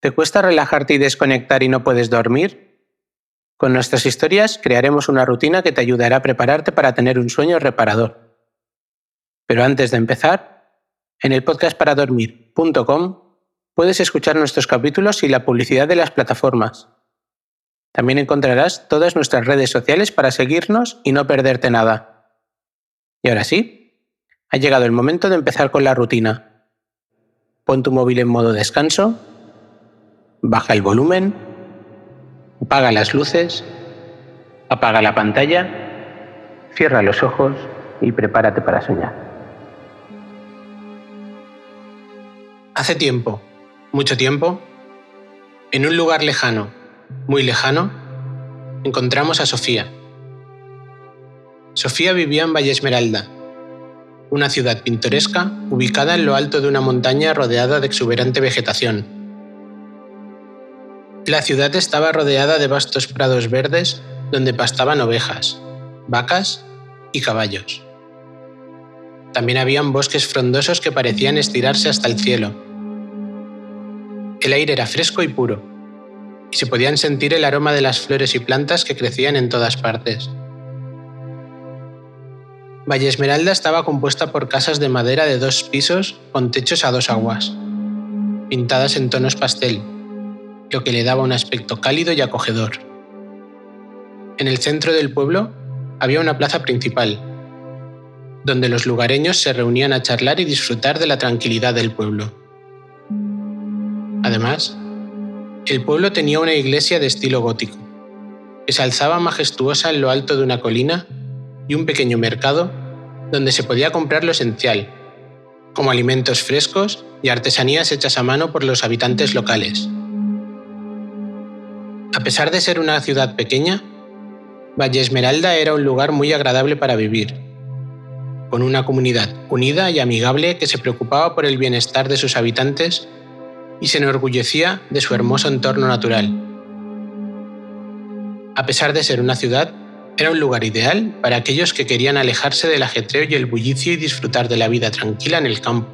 ¿Te cuesta relajarte y desconectar y no puedes dormir? Con nuestras historias crearemos una rutina que te ayudará a prepararte para tener un sueño reparador. Pero antes de empezar, en el podcastparadormir.com puedes escuchar nuestros capítulos y la publicidad de las plataformas. También encontrarás todas nuestras redes sociales para seguirnos y no perderte nada. Y ahora sí, ha llegado el momento de empezar con la rutina. Pon tu móvil en modo descanso baja el volumen, apaga las luces, apaga la pantalla, cierra los ojos y prepárate para soñar. Hace tiempo, mucho tiempo, en un lugar lejano, muy lejano, encontramos a Sofía. Sofía vivía en Valle Esmeralda, una ciudad pintoresca ubicada en lo alto de una montaña rodeada de exuberante vegetación la ciudad estaba rodeada de vastos prados verdes donde pastaban ovejas, vacas y caballos. También habían bosques frondosos que parecían estirarse hasta el cielo. El aire era fresco y puro, y se podían sentir el aroma de las flores y plantas que crecían en todas partes. Valle Esmeralda estaba compuesta por casas de madera de dos pisos con techos a dos aguas, pintadas en tonos pastel lo que le daba un aspecto cálido y acogedor. En el centro del pueblo había una plaza principal, donde los lugareños se reunían a charlar y disfrutar de la tranquilidad del pueblo. Además, el pueblo tenía una iglesia de estilo gótico, que se alzaba majestuosa en lo alto de una colina y un pequeño mercado donde se podía comprar lo esencial, como alimentos frescos y artesanías hechas a mano por los habitantes locales. Pesar de ser una ciudad pequeña, Valle Esmeralda era un lugar muy agradable para vivir, con una comunidad unida y amigable que se preocupaba por el bienestar de sus habitantes y se enorgullecía de su hermoso entorno natural. A pesar de ser una ciudad, era un lugar ideal para aquellos que querían alejarse del ajetreo y el bullicio y disfrutar de la vida tranquila en el campo.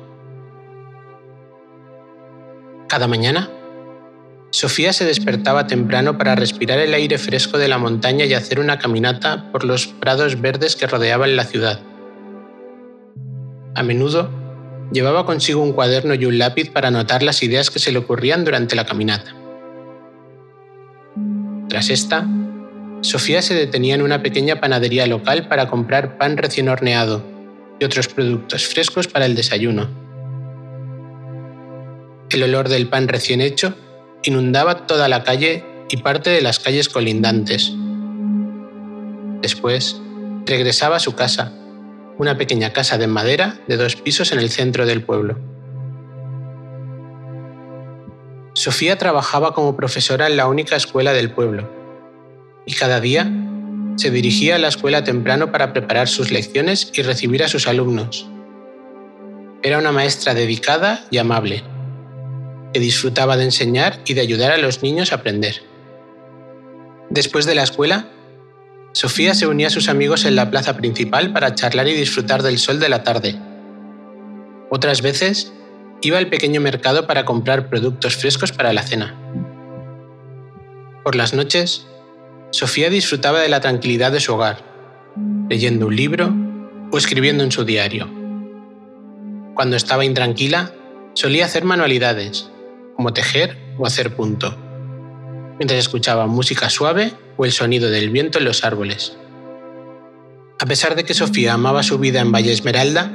Cada mañana, Sofía se despertaba temprano para respirar el aire fresco de la montaña y hacer una caminata por los prados verdes que rodeaban la ciudad. A menudo llevaba consigo un cuaderno y un lápiz para anotar las ideas que se le ocurrían durante la caminata. Tras esta, Sofía se detenía en una pequeña panadería local para comprar pan recién horneado y otros productos frescos para el desayuno. El olor del pan recién hecho inundaba toda la calle y parte de las calles colindantes. Después, regresaba a su casa, una pequeña casa de madera de dos pisos en el centro del pueblo. Sofía trabajaba como profesora en la única escuela del pueblo y cada día se dirigía a la escuela temprano para preparar sus lecciones y recibir a sus alumnos. Era una maestra dedicada y amable que disfrutaba de enseñar y de ayudar a los niños a aprender. Después de la escuela, Sofía se unía a sus amigos en la plaza principal para charlar y disfrutar del sol de la tarde. Otras veces, iba al pequeño mercado para comprar productos frescos para la cena. Por las noches, Sofía disfrutaba de la tranquilidad de su hogar, leyendo un libro o escribiendo en su diario. Cuando estaba intranquila, solía hacer manualidades, como tejer o hacer punto, mientras escuchaba música suave o el sonido del viento en los árboles. A pesar de que Sofía amaba su vida en Valle Esmeralda,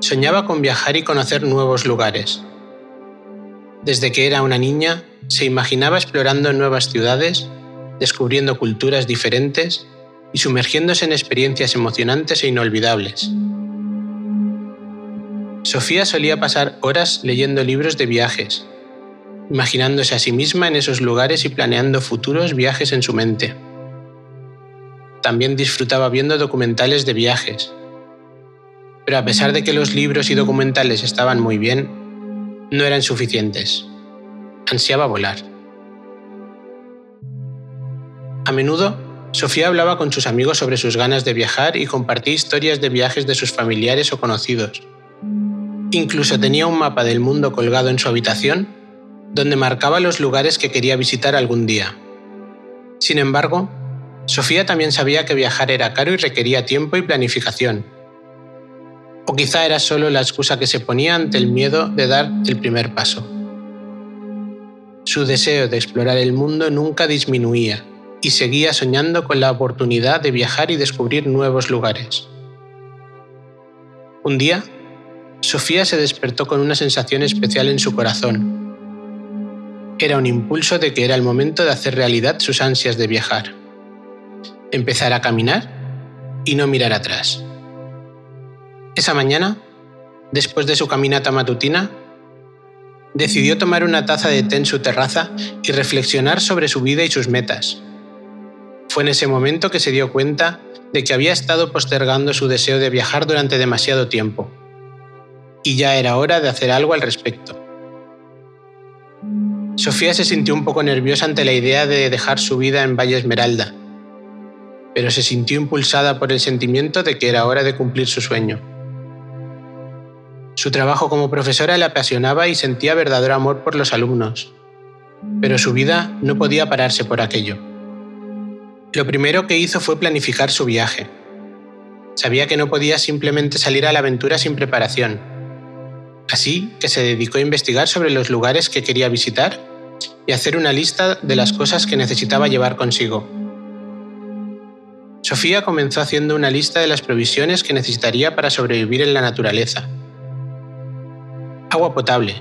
soñaba con viajar y conocer nuevos lugares. Desde que era una niña, se imaginaba explorando nuevas ciudades, descubriendo culturas diferentes y sumergiéndose en experiencias emocionantes e inolvidables. Sofía solía pasar horas leyendo libros de viajes, imaginándose a sí misma en esos lugares y planeando futuros viajes en su mente. También disfrutaba viendo documentales de viajes. Pero a pesar de que los libros y documentales estaban muy bien, no eran suficientes. Ansiaba volar. A menudo, Sofía hablaba con sus amigos sobre sus ganas de viajar y compartía historias de viajes de sus familiares o conocidos. Incluso tenía un mapa del mundo colgado en su habitación donde marcaba los lugares que quería visitar algún día. Sin embargo, Sofía también sabía que viajar era caro y requería tiempo y planificación. O quizá era solo la excusa que se ponía ante el miedo de dar el primer paso. Su deseo de explorar el mundo nunca disminuía y seguía soñando con la oportunidad de viajar y descubrir nuevos lugares. Un día, Sofía se despertó con una sensación especial en su corazón. Era un impulso de que era el momento de hacer realidad sus ansias de viajar. Empezar a caminar y no mirar atrás. Esa mañana, después de su caminata matutina, decidió tomar una taza de té en su terraza y reflexionar sobre su vida y sus metas. Fue en ese momento que se dio cuenta de que había estado postergando su deseo de viajar durante demasiado tiempo, y ya era hora de hacer algo al respecto. Sofía se sintió un poco nerviosa ante la idea de dejar su vida en Valle Esmeralda, pero se sintió impulsada por el sentimiento de que era hora de cumplir su sueño. Su trabajo como profesora le apasionaba y sentía verdadero amor por los alumnos, pero su vida no podía pararse por aquello. Lo primero que hizo fue planificar su viaje. Sabía que no podía simplemente salir a la aventura sin preparación, así que se dedicó a investigar sobre los lugares que quería visitar y hacer una lista de las cosas que necesitaba llevar consigo. Sofía comenzó haciendo una lista de las provisiones que necesitaría para sobrevivir en la naturaleza Agua potable.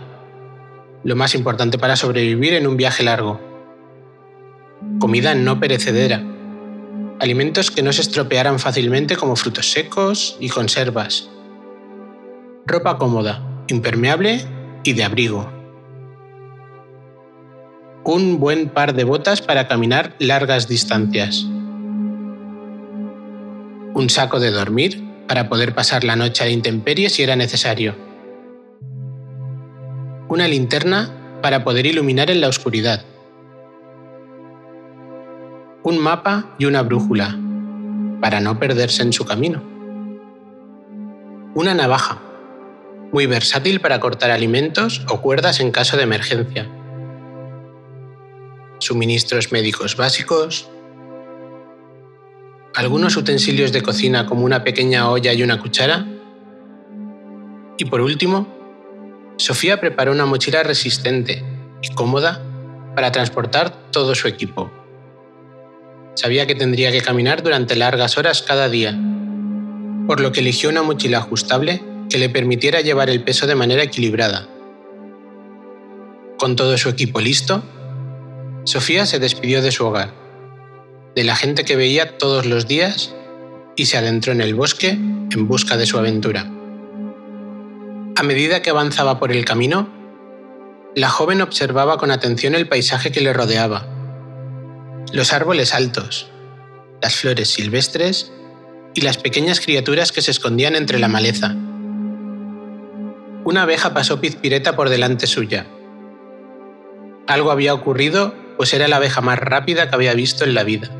Lo más importante para sobrevivir en un viaje largo. Comida no perecedera. Alimentos que no se estropearan fácilmente como frutos secos y conservas. Ropa cómoda, impermeable y de abrigo. Un buen par de botas para caminar largas distancias. Un saco de dormir para poder pasar la noche a intemperie si era necesario una linterna para poder iluminar en la oscuridad, un mapa y una brújula para no perderse en su camino, una navaja, muy versátil para cortar alimentos o cuerdas en caso de emergencia, suministros médicos básicos, algunos utensilios de cocina como una pequeña olla y una cuchara, y por último, Sofía preparó una mochila resistente y cómoda para transportar todo su equipo. Sabía que tendría que caminar durante largas horas cada día, por lo que eligió una mochila ajustable que le permitiera llevar el peso de manera equilibrada. Con todo su equipo listo, Sofía se despidió de su hogar, de la gente que veía todos los días y se adentró en el bosque en busca de su aventura. A medida que avanzaba por el camino, la joven observaba con atención el paisaje que le rodeaba. Los árboles altos, las flores silvestres y las pequeñas criaturas que se escondían entre la maleza. Una abeja pasó pizpireta por delante suya. Algo había ocurrido, pues era la abeja más rápida que había visto en la vida.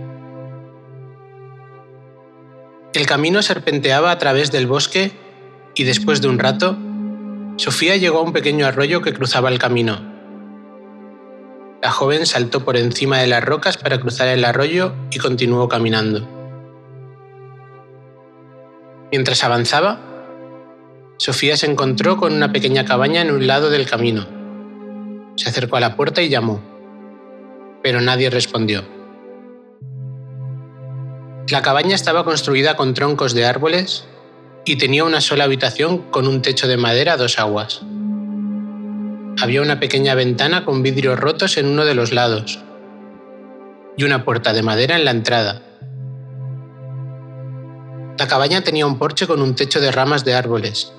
El camino serpenteaba a través del bosque y después de un rato Sofía llegó a un pequeño arroyo que cruzaba el camino. La joven saltó por encima de las rocas para cruzar el arroyo y continuó caminando. Mientras avanzaba, Sofía se encontró con una pequeña cabaña en un lado del camino. Se acercó a la puerta y llamó, pero nadie respondió. La cabaña estaba construida con troncos de árboles y tenía una sola habitación con un techo de madera a dos aguas. Había una pequeña ventana con vidrios rotos en uno de los lados y una puerta de madera en la entrada. La cabaña tenía un porche con un techo de ramas de árboles,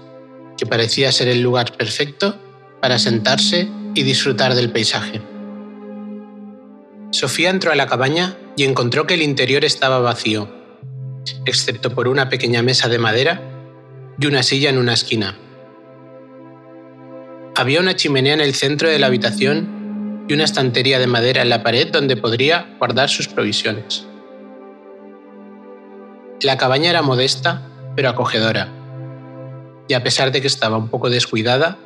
que parecía ser el lugar perfecto para sentarse y disfrutar del paisaje. Sofía entró a la cabaña y encontró que el interior estaba vacío, excepto por una pequeña mesa de madera y una silla en una esquina. Había una chimenea en el centro de la habitación y una estantería de madera en la pared donde podría guardar sus provisiones. La cabaña era modesta, pero acogedora, y a pesar de que estaba un poco descuidada,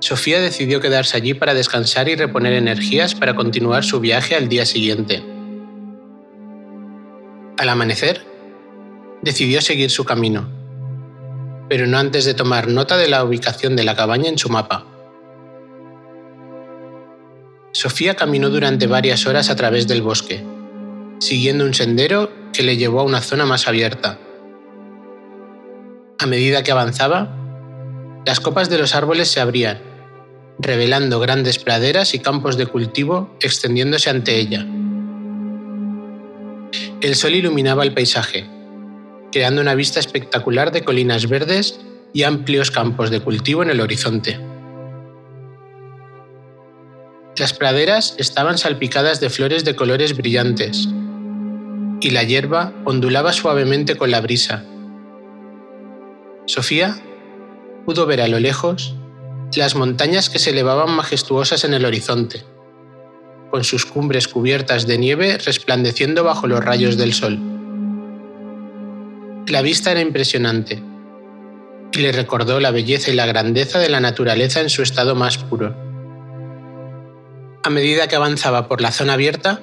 Sofía decidió quedarse allí para descansar y reponer energías para continuar su viaje al día siguiente. Al amanecer, decidió seguir su camino, pero no antes de tomar nota de la ubicación de la cabaña en su mapa. Sofía caminó durante varias horas a través del bosque, siguiendo un sendero que le llevó a una zona más abierta. A medida que avanzaba, las copas de los árboles se abrían revelando grandes praderas y campos de cultivo extendiéndose ante ella. El sol iluminaba el paisaje, creando una vista espectacular de colinas verdes y amplios campos de cultivo en el horizonte. Las praderas estaban salpicadas de flores de colores brillantes, y la hierba ondulaba suavemente con la brisa. Sofía pudo ver a lo lejos las montañas que se elevaban majestuosas en el horizonte, con sus cumbres cubiertas de nieve resplandeciendo bajo los rayos del sol. La vista era impresionante y le recordó la belleza y la grandeza de la naturaleza en su estado más puro. A medida que avanzaba por la zona abierta,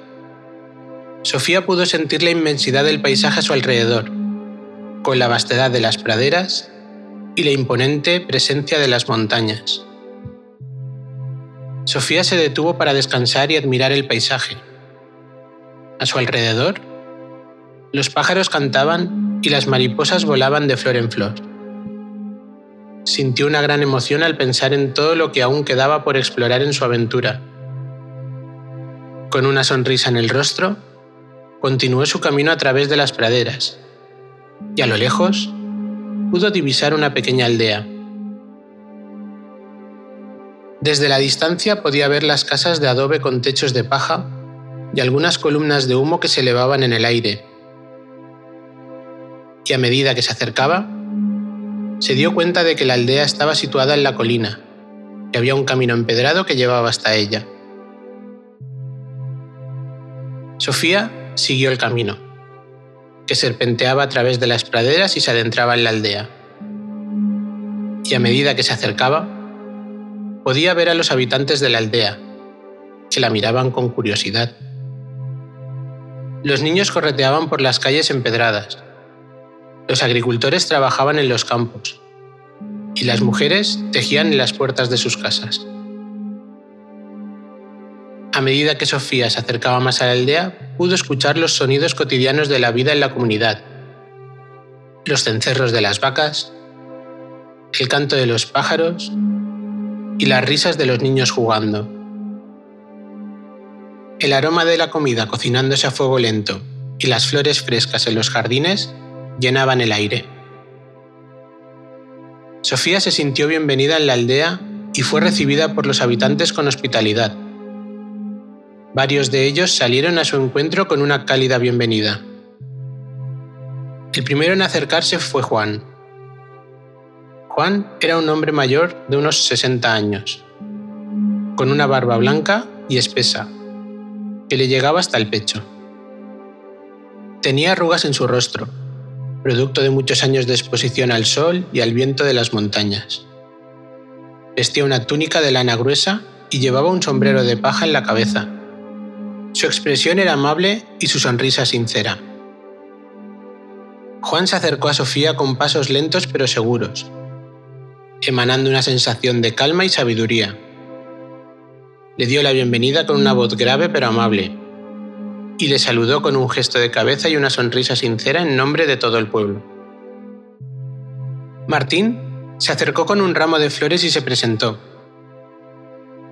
Sofía pudo sentir la inmensidad del paisaje a su alrededor, con la vastedad de las praderas y la imponente presencia de las montañas. Sofía se detuvo para descansar y admirar el paisaje. A su alrededor, los pájaros cantaban y las mariposas volaban de flor en flor. Sintió una gran emoción al pensar en todo lo que aún quedaba por explorar en su aventura. Con una sonrisa en el rostro, continuó su camino a través de las praderas, y a lo lejos pudo divisar una pequeña aldea. Desde la distancia podía ver las casas de adobe con techos de paja y algunas columnas de humo que se elevaban en el aire. Y a medida que se acercaba, se dio cuenta de que la aldea estaba situada en la colina, y había un camino empedrado que llevaba hasta ella. Sofía siguió el camino que serpenteaba a través de las praderas y se adentraba en la aldea. Y a medida que se acercaba, podía ver a los habitantes de la aldea, que la miraban con curiosidad. Los niños correteaban por las calles empedradas, los agricultores trabajaban en los campos y las mujeres tejían en las puertas de sus casas. A medida que Sofía se acercaba más a la aldea, pudo escuchar los sonidos cotidianos de la vida en la comunidad. Los cencerros de las vacas, el canto de los pájaros y las risas de los niños jugando. El aroma de la comida cocinándose a fuego lento y las flores frescas en los jardines llenaban el aire. Sofía se sintió bienvenida en la aldea y fue recibida por los habitantes con hospitalidad. Varios de ellos salieron a su encuentro con una cálida bienvenida. El primero en acercarse fue Juan. Juan era un hombre mayor de unos 60 años, con una barba blanca y espesa, que le llegaba hasta el pecho. Tenía arrugas en su rostro, producto de muchos años de exposición al sol y al viento de las montañas. Vestía una túnica de lana gruesa y llevaba un sombrero de paja en la cabeza su expresión era amable y su sonrisa sincera. Juan se acercó a Sofía con pasos lentos pero seguros, emanando una sensación de calma y sabiduría. Le dio la bienvenida con una voz grave pero amable, y le saludó con un gesto de cabeza y una sonrisa sincera en nombre de todo el pueblo. Martín se acercó con un ramo de flores y se presentó.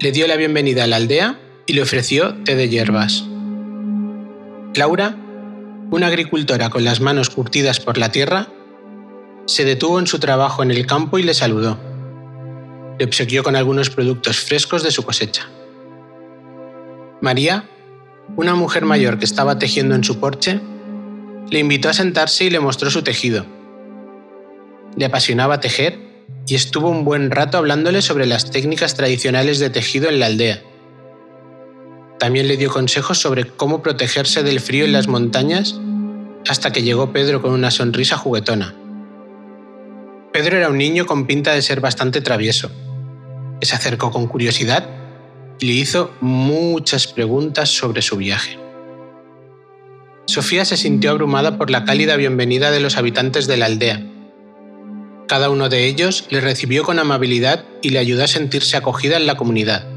Le dio la bienvenida a la aldea y le ofreció té de hierbas. Laura, una agricultora con las manos curtidas por la tierra, se detuvo en su trabajo en el campo y le saludó. Le obsequió con algunos productos frescos de su cosecha. María, una mujer mayor que estaba tejiendo en su porche, le invitó a sentarse y le mostró su tejido. Le apasionaba tejer y estuvo un buen rato hablándole sobre las técnicas tradicionales de tejido en la aldea también le dio consejos sobre cómo protegerse del frío en las montañas hasta que llegó Pedro con una sonrisa juguetona. Pedro era un niño con pinta de ser bastante travieso. se acercó con curiosidad y le hizo muchas preguntas sobre su viaje. Sofía se sintió abrumada por la cálida bienvenida de los habitantes de la aldea. Cada uno de ellos le recibió con amabilidad y le ayudó a sentirse acogida en la comunidad.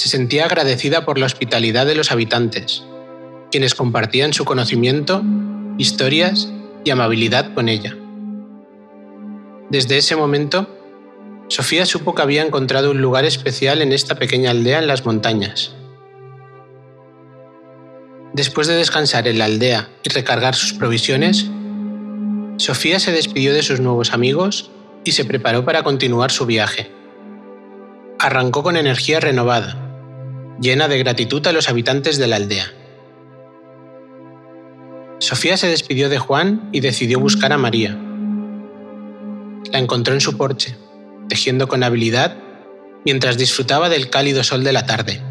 Se sentía agradecida por la hospitalidad de los habitantes, quienes compartían su conocimiento, historias y amabilidad con ella. Desde ese momento, Sofía supo que había encontrado un lugar especial en esta pequeña aldea en las montañas. Después de descansar en la aldea y recargar sus provisiones, Sofía se despidió de sus nuevos amigos y se preparó para continuar su viaje. Arrancó con energía renovada, llena de gratitud a los habitantes de la aldea. Sofía se despidió de Juan y decidió buscar a María. La encontró en su porche, tejiendo con habilidad mientras disfrutaba del cálido sol de la tarde.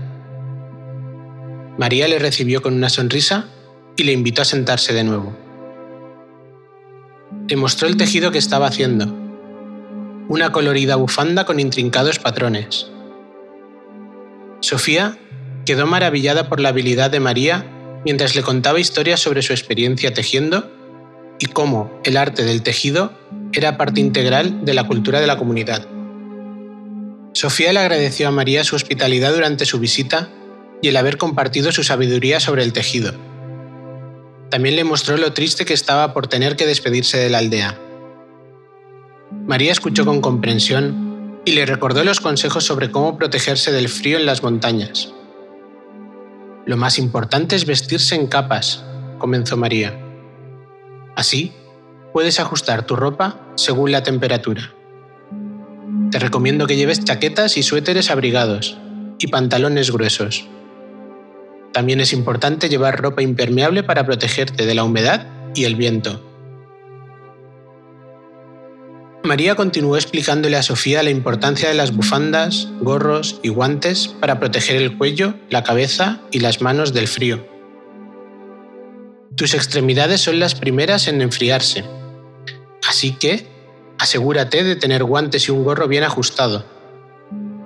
María le recibió con una sonrisa y le invitó a sentarse de nuevo. Le mostró el tejido que estaba haciendo, una colorida bufanda con intrincados patrones. Sofía quedó maravillada por la habilidad de María mientras le contaba historias sobre su experiencia tejiendo y cómo el arte del tejido era parte integral de la cultura de la comunidad. Sofía le agradeció a María su hospitalidad durante su visita y el haber compartido su sabiduría sobre el tejido. También le mostró lo triste que estaba por tener que despedirse de la aldea. María escuchó con comprensión y le recordó los consejos sobre cómo protegerse del frío en las montañas. Lo más importante es vestirse en capas, comenzó María. Así, puedes ajustar tu ropa según la temperatura. Te recomiendo que lleves chaquetas y suéteres abrigados y pantalones gruesos. También es importante llevar ropa impermeable para protegerte de la humedad y el viento. María continuó explicándole a Sofía la importancia de las bufandas, gorros y guantes para proteger el cuello, la cabeza y las manos del frío. Tus extremidades son las primeras en enfriarse, así que asegúrate de tener guantes y un gorro bien ajustado.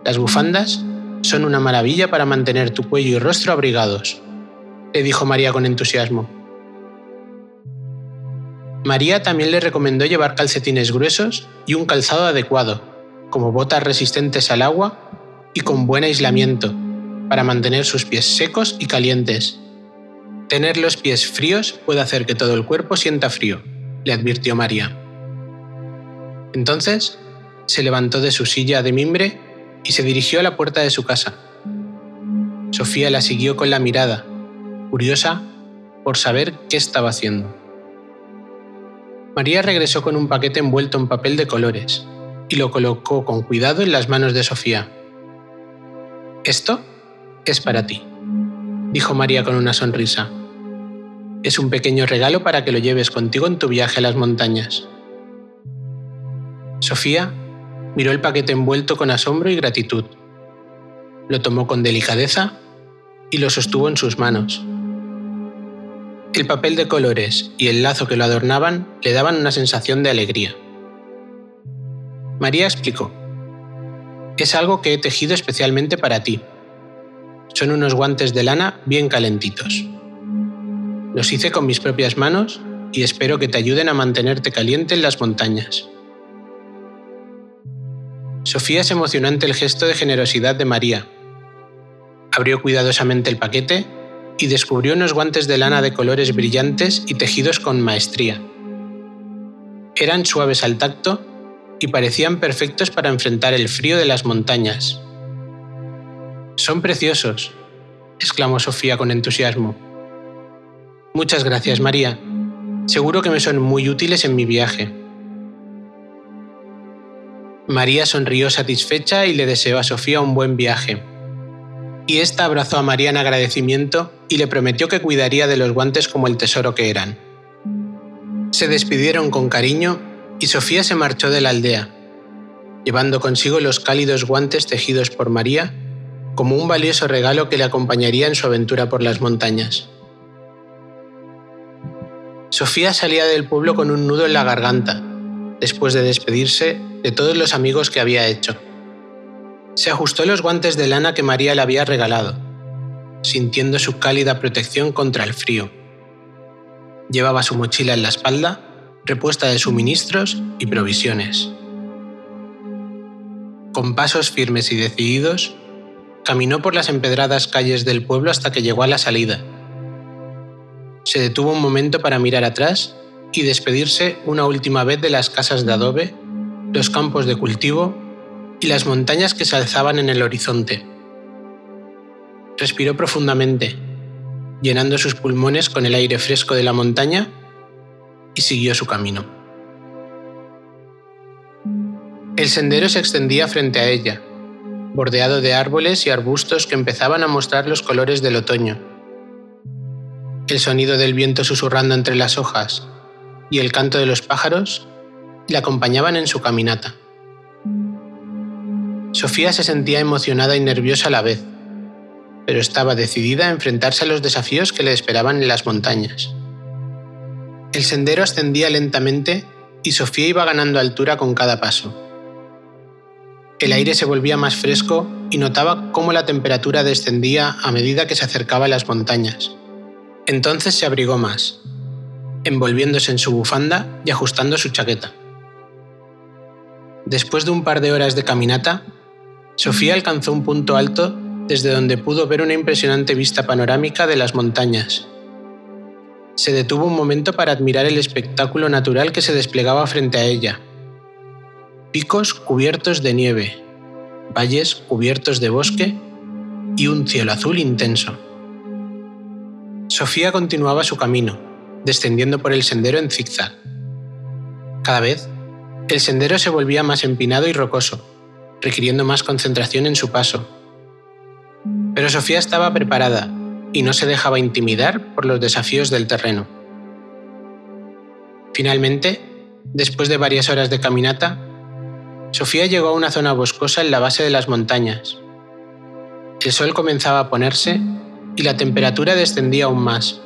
Las bufandas son una maravilla para mantener tu cuello y rostro abrigados, le dijo María con entusiasmo. María también le recomendó llevar calcetines gruesos y un calzado adecuado, como botas resistentes al agua y con buen aislamiento, para mantener sus pies secos y calientes. Tener los pies fríos puede hacer que todo el cuerpo sienta frío, le advirtió María. Entonces, se levantó de su silla de mimbre y se dirigió a la puerta de su casa. Sofía la siguió con la mirada, curiosa por saber qué estaba haciendo. María regresó con un paquete envuelto en papel de colores y lo colocó con cuidado en las manos de Sofía. Esto es para ti, dijo María con una sonrisa. Es un pequeño regalo para que lo lleves contigo en tu viaje a las montañas. Sofía miró el paquete envuelto con asombro y gratitud. Lo tomó con delicadeza y lo sostuvo en sus manos. El papel de colores y el lazo que lo adornaban le daban una sensación de alegría. María explicó, es algo que he tejido especialmente para ti. Son unos guantes de lana bien calentitos. Los hice con mis propias manos y espero que te ayuden a mantenerte caliente en las montañas. Sofía se emocionó ante el gesto de generosidad de María. Abrió cuidadosamente el paquete y descubrió unos guantes de lana de colores brillantes y tejidos con maestría. Eran suaves al tacto y parecían perfectos para enfrentar el frío de las montañas. Son preciosos, exclamó Sofía con entusiasmo. Muchas gracias, María. Seguro que me son muy útiles en mi viaje. María sonrió satisfecha y le deseó a Sofía un buen viaje. Y ésta abrazó a María en agradecimiento y le prometió que cuidaría de los guantes como el tesoro que eran. Se despidieron con cariño y Sofía se marchó de la aldea, llevando consigo los cálidos guantes tejidos por María como un valioso regalo que le acompañaría en su aventura por las montañas. Sofía salía del pueblo con un nudo en la garganta, después de despedirse de todos los amigos que había hecho. Se ajustó los guantes de lana que María le había regalado, sintiendo su cálida protección contra el frío. Llevaba su mochila en la espalda, repuesta de suministros y provisiones. Con pasos firmes y decididos, caminó por las empedradas calles del pueblo hasta que llegó a la salida. Se detuvo un momento para mirar atrás y despedirse una última vez de las casas de adobe, los campos de cultivo y las montañas que se alzaban en el horizonte. Respiró profundamente, llenando sus pulmones con el aire fresco de la montaña y siguió su camino. El sendero se extendía frente a ella, bordeado de árboles y arbustos que empezaban a mostrar los colores del otoño. El sonido del viento susurrando entre las hojas y el canto de los pájaros le acompañaban en su caminata. Sofía se sentía emocionada y nerviosa a la vez, pero estaba decidida a enfrentarse a los desafíos que le esperaban en las montañas. El sendero ascendía lentamente y Sofía iba ganando altura con cada paso. El aire se volvía más fresco y notaba cómo la temperatura descendía a medida que se acercaba a las montañas. Entonces se abrigó más, envolviéndose en su bufanda y ajustando su chaqueta. Después de un par de horas de caminata, Sofía alcanzó un punto alto desde donde pudo ver una impresionante vista panorámica de las montañas. Se detuvo un momento para admirar el espectáculo natural que se desplegaba frente a ella. Picos cubiertos de nieve, valles cubiertos de bosque y un cielo azul intenso. Sofía continuaba su camino, descendiendo por el sendero en zigzag. Cada vez, el sendero se volvía más empinado y rocoso, requiriendo más concentración en su paso. Pero Sofía estaba preparada y no se dejaba intimidar por los desafíos del terreno. Finalmente, después de varias horas de caminata, Sofía llegó a una zona boscosa en la base de las montañas. El sol comenzaba a ponerse y la temperatura descendía aún más.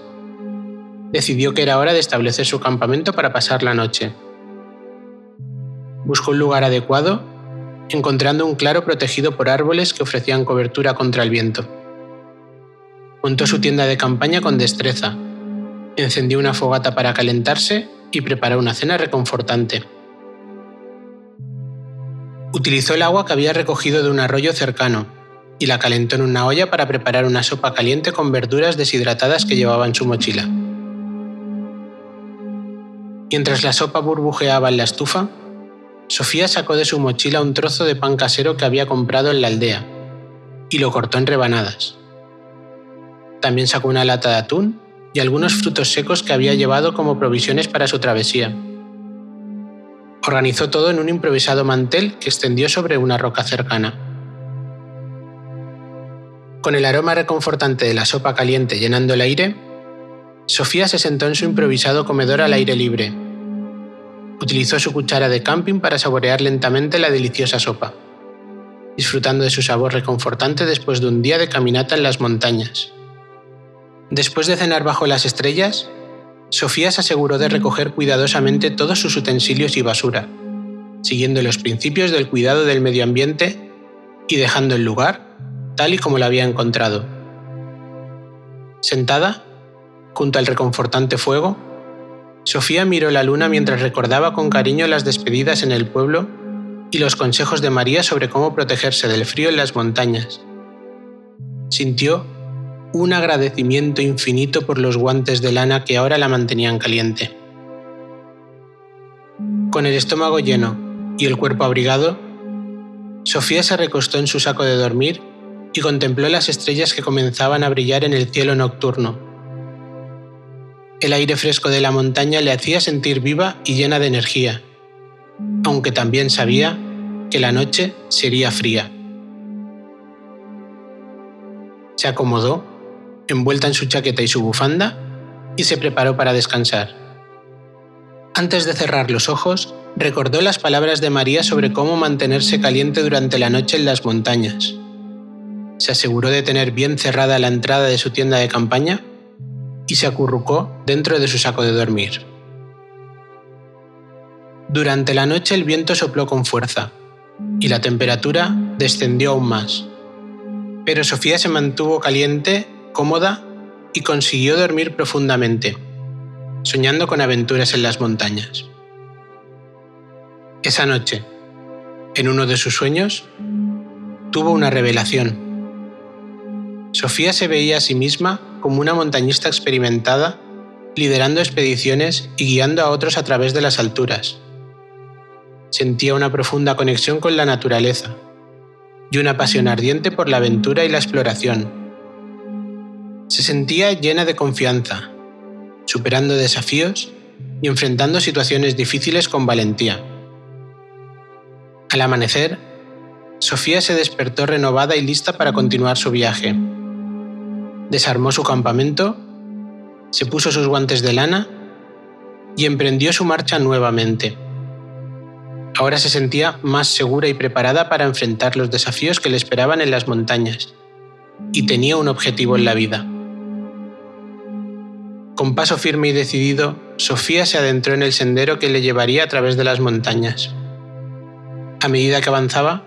Decidió que era hora de establecer su campamento para pasar la noche. Buscó un lugar adecuado encontrando un claro protegido por árboles que ofrecían cobertura contra el viento. Montó su tienda de campaña con destreza, encendió una fogata para calentarse y preparó una cena reconfortante. Utilizó el agua que había recogido de un arroyo cercano y la calentó en una olla para preparar una sopa caliente con verduras deshidratadas que llevaba en su mochila. Mientras la sopa burbujeaba en la estufa, Sofía sacó de su mochila un trozo de pan casero que había comprado en la aldea y lo cortó en rebanadas. También sacó una lata de atún y algunos frutos secos que había llevado como provisiones para su travesía. Organizó todo en un improvisado mantel que extendió sobre una roca cercana. Con el aroma reconfortante de la sopa caliente llenando el aire, Sofía se sentó en su improvisado comedor al aire libre Utilizó su cuchara de camping para saborear lentamente la deliciosa sopa, disfrutando de su sabor reconfortante después de un día de caminata en las montañas. Después de cenar bajo las estrellas, Sofía se aseguró de recoger cuidadosamente todos sus utensilios y basura, siguiendo los principios del cuidado del medio ambiente y dejando el lugar tal y como lo había encontrado. Sentada, junto al reconfortante fuego, Sofía miró la luna mientras recordaba con cariño las despedidas en el pueblo y los consejos de María sobre cómo protegerse del frío en las montañas. Sintió un agradecimiento infinito por los guantes de lana que ahora la mantenían caliente. Con el estómago lleno y el cuerpo abrigado, Sofía se recostó en su saco de dormir y contempló las estrellas que comenzaban a brillar en el cielo nocturno el aire fresco de la montaña le hacía sentir viva y llena de energía, aunque también sabía que la noche sería fría. Se acomodó, envuelta en su chaqueta y su bufanda, y se preparó para descansar. Antes de cerrar los ojos, recordó las palabras de María sobre cómo mantenerse caliente durante la noche en las montañas. Se aseguró de tener bien cerrada la entrada de su tienda de campaña y se acurrucó dentro de su saco de dormir. Durante la noche el viento sopló con fuerza, y la temperatura descendió aún más. Pero Sofía se mantuvo caliente, cómoda y consiguió dormir profundamente, soñando con aventuras en las montañas. Esa noche, en uno de sus sueños, tuvo una revelación. Sofía se veía a sí misma como una montañista experimentada, liderando expediciones y guiando a otros a través de las alturas. Sentía una profunda conexión con la naturaleza y una pasión ardiente por la aventura y la exploración. Se sentía llena de confianza, superando desafíos y enfrentando situaciones difíciles con valentía. Al amanecer, Sofía se despertó renovada y lista para continuar su viaje. Desarmó su campamento, se puso sus guantes de lana y emprendió su marcha nuevamente. Ahora se sentía más segura y preparada para enfrentar los desafíos que le esperaban en las montañas, y tenía un objetivo en la vida. Con paso firme y decidido, Sofía se adentró en el sendero que le llevaría a través de las montañas. A medida que avanzaba,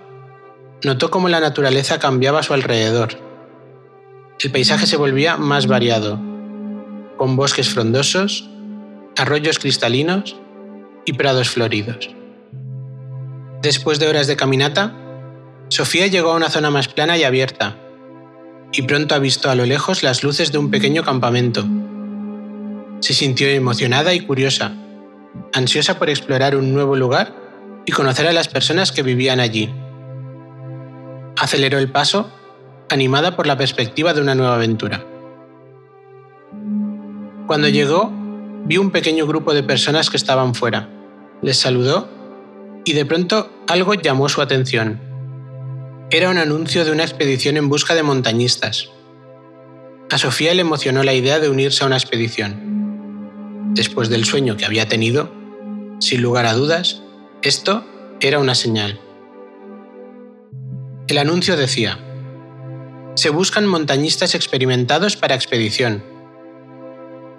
notó cómo la naturaleza cambiaba a su alrededor. El paisaje se volvía más variado, con bosques frondosos, arroyos cristalinos y prados floridos. Después de horas de caminata, Sofía llegó a una zona más plana y abierta, y pronto avistó a lo lejos las luces de un pequeño campamento. Se sintió emocionada y curiosa, ansiosa por explorar un nuevo lugar y conocer a las personas que vivían allí. Aceleró el paso, animada por la perspectiva de una nueva aventura. Cuando llegó, vio un pequeño grupo de personas que estaban fuera. Les saludó y de pronto algo llamó su atención. Era un anuncio de una expedición en busca de montañistas. A Sofía le emocionó la idea de unirse a una expedición. Después del sueño que había tenido, sin lugar a dudas, esto era una señal. El anuncio decía, se buscan montañistas experimentados para expedición.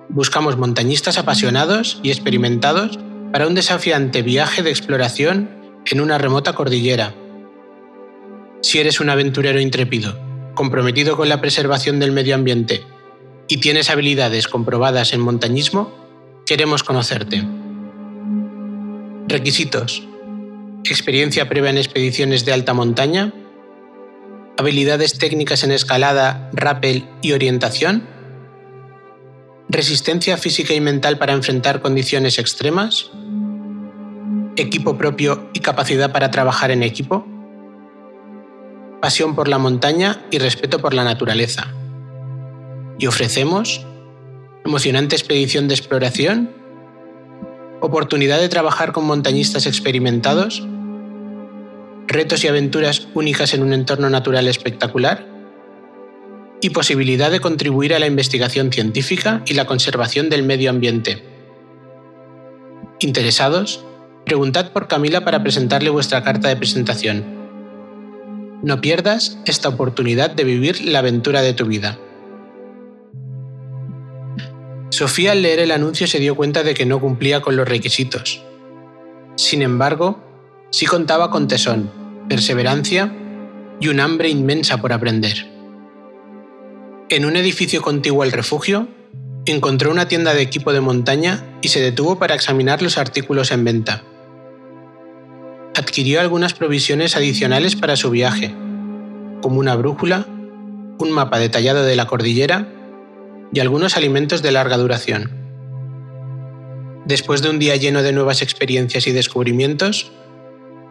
Buscamos montañistas apasionados y experimentados para un desafiante viaje de exploración en una remota cordillera. Si eres un aventurero intrépido, comprometido con la preservación del medio ambiente y tienes habilidades comprobadas en montañismo, queremos conocerte. Requisitos. Experiencia previa en expediciones de alta montaña. Habilidades técnicas en escalada, rappel y orientación. Resistencia física y mental para enfrentar condiciones extremas. Equipo propio y capacidad para trabajar en equipo. Pasión por la montaña y respeto por la naturaleza. Y ofrecemos emocionante expedición de exploración oportunidad de trabajar con montañistas experimentados, retos y aventuras únicas en un entorno natural espectacular y posibilidad de contribuir a la investigación científica y la conservación del medio ambiente. ¿Interesados? Preguntad por Camila para presentarle vuestra carta de presentación. No pierdas esta oportunidad de vivir la aventura de tu vida. Sofía al leer el anuncio se dio cuenta de que no cumplía con los requisitos. Sin embargo, sí contaba con tesón, perseverancia y un hambre inmensa por aprender. En un edificio contiguo al refugio, encontró una tienda de equipo de montaña y se detuvo para examinar los artículos en venta. Adquirió algunas provisiones adicionales para su viaje, como una brújula, un mapa detallado de la cordillera y algunos alimentos de larga duración. Después de un día lleno de nuevas experiencias y descubrimientos,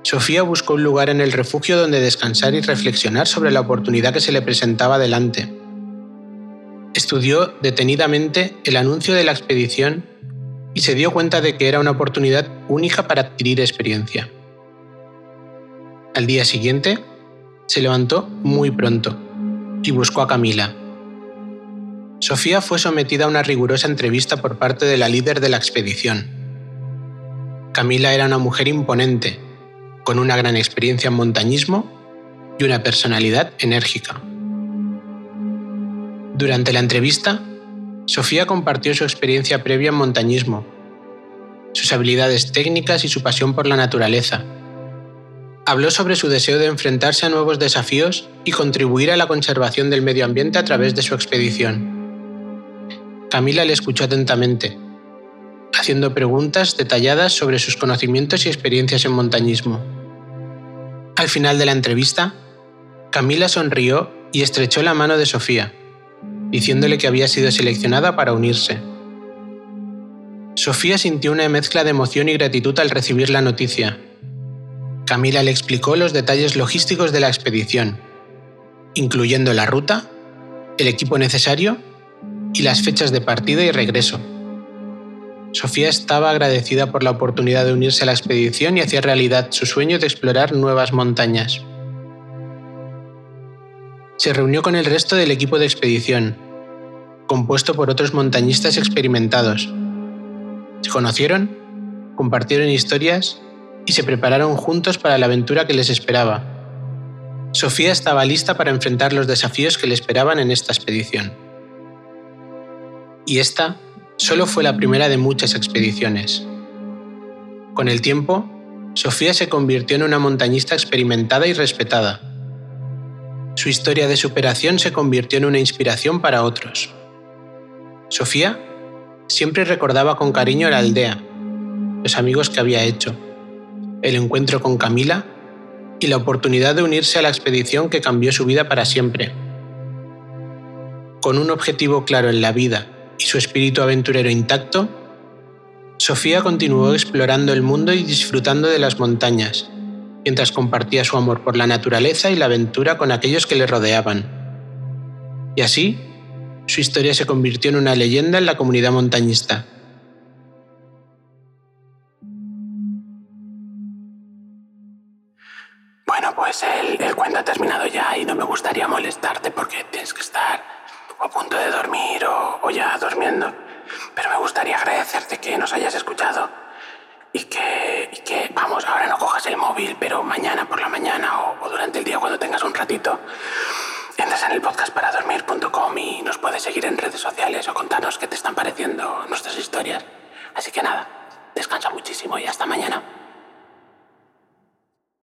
Sofía buscó un lugar en el refugio donde descansar y reflexionar sobre la oportunidad que se le presentaba delante. Estudió detenidamente el anuncio de la expedición y se dio cuenta de que era una oportunidad única para adquirir experiencia. Al día siguiente, se levantó muy pronto y buscó a Camila, Sofía fue sometida a una rigurosa entrevista por parte de la líder de la expedición. Camila era una mujer imponente, con una gran experiencia en montañismo y una personalidad enérgica. Durante la entrevista, Sofía compartió su experiencia previa en montañismo, sus habilidades técnicas y su pasión por la naturaleza, habló sobre su deseo de enfrentarse a nuevos desafíos y contribuir a la conservación del medio ambiente a través de su expedición. Camila le escuchó atentamente, haciendo preguntas detalladas sobre sus conocimientos y experiencias en montañismo. Al final de la entrevista, Camila sonrió y estrechó la mano de Sofía, diciéndole que había sido seleccionada para unirse. Sofía sintió una mezcla de emoción y gratitud al recibir la noticia. Camila le explicó los detalles logísticos de la expedición, incluyendo la ruta, el equipo necesario y las fechas de partida y regreso. Sofía estaba agradecida por la oportunidad de unirse a la expedición y hacía realidad su sueño de explorar nuevas montañas. Se reunió con el resto del equipo de expedición, compuesto por otros montañistas experimentados. Se conocieron, compartieron historias y se prepararon juntos para la aventura que les esperaba. Sofía estaba lista para enfrentar los desafíos que le esperaban en esta expedición. Y esta solo fue la primera de muchas expediciones. Con el tiempo, Sofía se convirtió en una montañista experimentada y respetada. Su historia de superación se convirtió en una inspiración para otros. Sofía siempre recordaba con cariño la aldea, los amigos que había hecho, el encuentro con Camila y la oportunidad de unirse a la expedición que cambió su vida para siempre. Con un objetivo claro en la vida y su espíritu aventurero intacto, Sofía continuó explorando el mundo y disfrutando de las montañas, mientras compartía su amor por la naturaleza y la aventura con aquellos que le rodeaban. Y así, su historia se convirtió en una leyenda en la comunidad montañista. Bueno, pues el, cuento ha terminado ya y no me gustaría molestarte porque tienes que estar a punto de dormir o, ya durmiendo. Pero me gustaría agradecerte que nos hayas escuchado y que, que, vamos, ahora no cojas el móvil, pero mañana por la mañana o, durante el día cuando tengas un ratito, entras en el podcastparadormir.com y nos puedes seguir en redes sociales o contarnos qué te están pareciendo nuestras historias. Así que nada, descansa muchísimo y hasta mañana.